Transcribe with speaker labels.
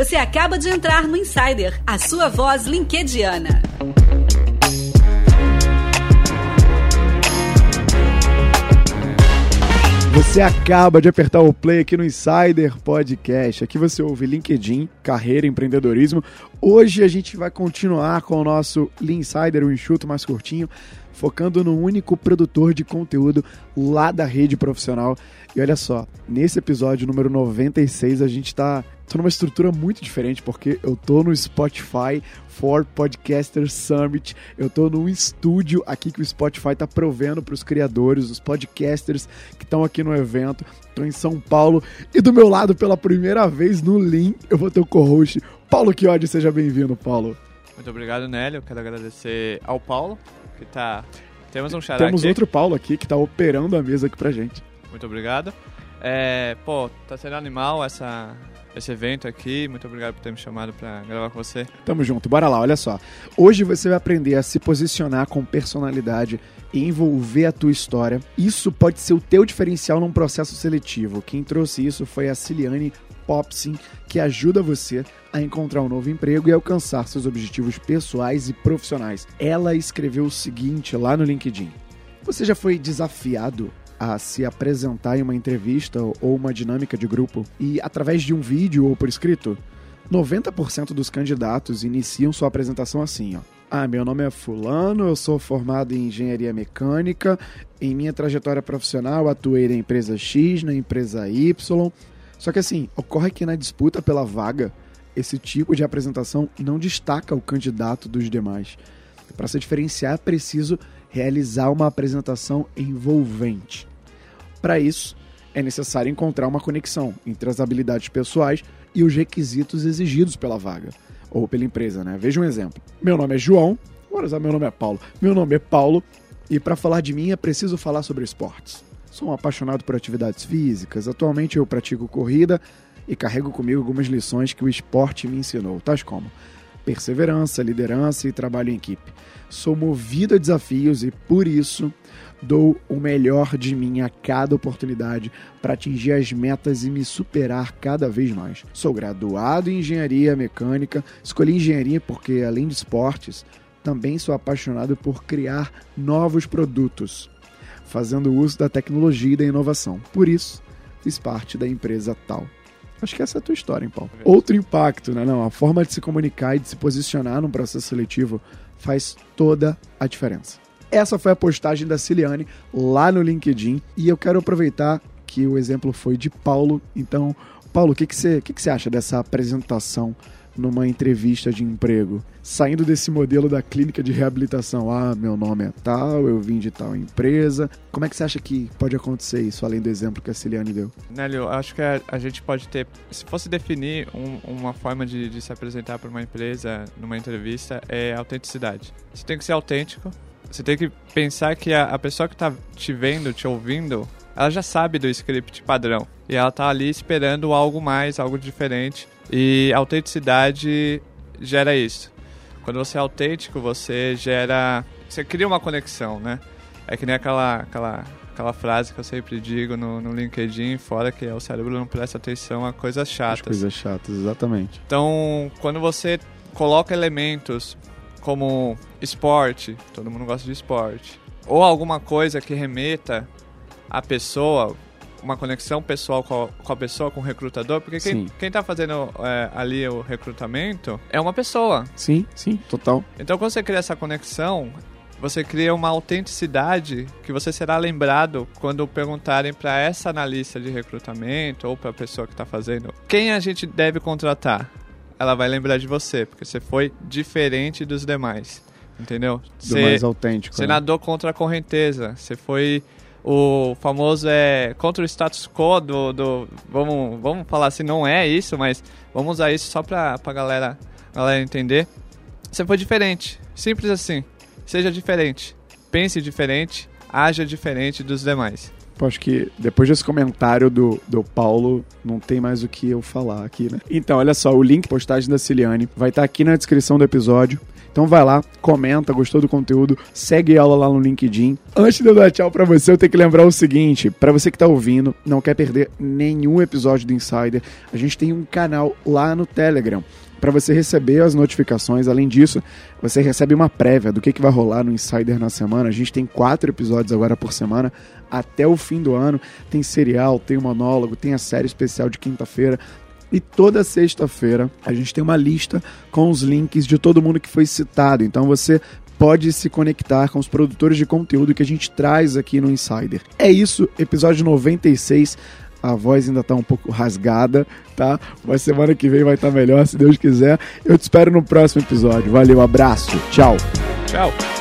Speaker 1: Você acaba de entrar no Insider, a sua voz linkediana.
Speaker 2: Você acaba de apertar o play aqui no Insider Podcast. Aqui você ouve LinkedIn, carreira, empreendedorismo. Hoje a gente vai continuar com o nosso Lean Insider, o enxuto mais curtinho, focando no único produtor de conteúdo lá da rede profissional. E olha só, nesse episódio número 96 a gente está tô numa estrutura muito diferente, porque eu tô no Spotify for Podcasters Summit. Eu tô num estúdio aqui que o Spotify tá provendo para os criadores, os podcasters que estão aqui no evento. Tô em São Paulo e do meu lado, pela primeira vez no Lean, eu vou ter o co-host Paulo Chiodi. Seja bem-vindo, Paulo.
Speaker 3: Muito obrigado, Nélio. Quero agradecer ao Paulo, que tá. Temos um xará
Speaker 2: Temos
Speaker 3: aqui.
Speaker 2: outro Paulo aqui que tá operando a mesa aqui pra gente.
Speaker 3: Muito obrigado. É, pô, tá sendo animal essa, esse evento aqui. Muito obrigado por ter me chamado para gravar com você.
Speaker 2: Tamo junto, bora lá, olha só. Hoje você vai aprender a se posicionar com personalidade e envolver a tua história. Isso pode ser o teu diferencial num processo seletivo. Quem trouxe isso foi a Ciliane Popsin, que ajuda você a encontrar um novo emprego e alcançar seus objetivos pessoais e profissionais. Ela escreveu o seguinte lá no LinkedIn: Você já foi desafiado a se apresentar em uma entrevista ou uma dinâmica de grupo e através de um vídeo ou por escrito? 90% dos candidatos iniciam sua apresentação assim, ó. Ah, meu nome é Fulano, eu sou formado em engenharia mecânica. Em minha trajetória profissional, atuei na empresa X, na empresa Y. Só que assim, ocorre que na disputa pela vaga, esse tipo de apresentação não destaca o candidato dos demais. Para se diferenciar, é preciso realizar uma apresentação envolvente. Para isso, é necessário encontrar uma conexão entre as habilidades pessoais e os requisitos exigidos pela vaga ou pela empresa, né? Veja um exemplo. Meu nome é João, usar meu nome é Paulo. Meu nome é Paulo e para falar de mim é preciso falar sobre esportes. Sou um apaixonado por atividades físicas. Atualmente eu pratico corrida e carrego comigo algumas lições que o esporte me ensinou, tais como perseverança, liderança e trabalho em equipe. Sou movido a desafios e por isso dou o melhor de mim a cada oportunidade para atingir as metas e me superar cada vez mais. Sou graduado em engenharia mecânica, escolhi engenharia porque, além de esportes, também sou apaixonado por criar novos produtos, fazendo uso da tecnologia e da inovação. Por isso, fiz parte da empresa tal. Acho que essa é a tua história, Paulo? Outro impacto, né? Não, a forma de se comunicar e de se posicionar num processo seletivo faz toda a diferença. Essa foi a postagem da Ciliane lá no LinkedIn e eu quero aproveitar que o exemplo foi de Paulo. Então, Paulo, o que, que, você, que, que você acha dessa apresentação numa entrevista de emprego? Saindo desse modelo da clínica de reabilitação, ah, meu nome é tal, eu vim de tal empresa. Como é que você acha que pode acontecer isso, além do exemplo que a Ciliane deu?
Speaker 3: Nélio, acho que a, a gente pode ter. Se fosse definir um, uma forma de, de se apresentar para uma empresa numa entrevista, é autenticidade. Você tem que ser autêntico, você tem que pensar que a, a pessoa que está te vendo, te ouvindo, ela já sabe do script padrão. E ela tá ali esperando algo mais, algo diferente. E autenticidade gera isso. Quando você é autêntico, você gera. Você cria uma conexão, né? É que nem aquela, aquela, aquela frase que eu sempre digo no, no LinkedIn, fora que é o cérebro não presta atenção a coisas chatas. As
Speaker 2: coisas chatas, exatamente.
Speaker 3: Então, quando você coloca elementos como esporte, todo mundo gosta de esporte, ou alguma coisa que remeta a pessoa, uma conexão pessoal com a, com a pessoa, com o recrutador, porque quem, quem tá fazendo é, ali o recrutamento é uma pessoa.
Speaker 2: Sim, sim, total.
Speaker 3: Então quando você cria essa conexão, você cria uma autenticidade que você será lembrado quando perguntarem para essa analista de recrutamento ou para a pessoa que está fazendo quem a gente deve contratar ela vai lembrar de você, porque você foi diferente dos demais. Entendeu?
Speaker 2: Do você, mais autêntico.
Speaker 3: Você né? nadou contra a correnteza. Você foi o famoso é contra o status quo do, do vamos vamos falar assim não é isso mas vamos usar isso só para pra galera galera entender você foi diferente simples assim seja diferente pense diferente haja diferente dos demais
Speaker 2: acho que depois desse comentário do, do Paulo, não tem mais o que eu falar aqui, né? Então, olha só, o link postagem da Ciliane vai estar aqui na descrição do episódio. Então vai lá, comenta, gostou do conteúdo, segue ela lá no LinkedIn. Antes de eu dar tchau pra você, eu tenho que lembrar o seguinte: para você que tá ouvindo, não quer perder nenhum episódio do Insider, a gente tem um canal lá no Telegram para você receber as notificações. Além disso, você recebe uma prévia do que, que vai rolar no Insider na semana. A gente tem quatro episódios agora por semana até o fim do ano. Tem serial, tem monólogo, tem a série especial de quinta-feira. E toda sexta-feira a gente tem uma lista com os links de todo mundo que foi citado. Então você pode se conectar com os produtores de conteúdo que a gente traz aqui no Insider. É isso, episódio 96. A voz ainda tá um pouco rasgada, tá? Mas semana que vem vai estar tá melhor, se Deus quiser. Eu te espero no próximo episódio. Valeu, abraço, tchau.
Speaker 3: Tchau.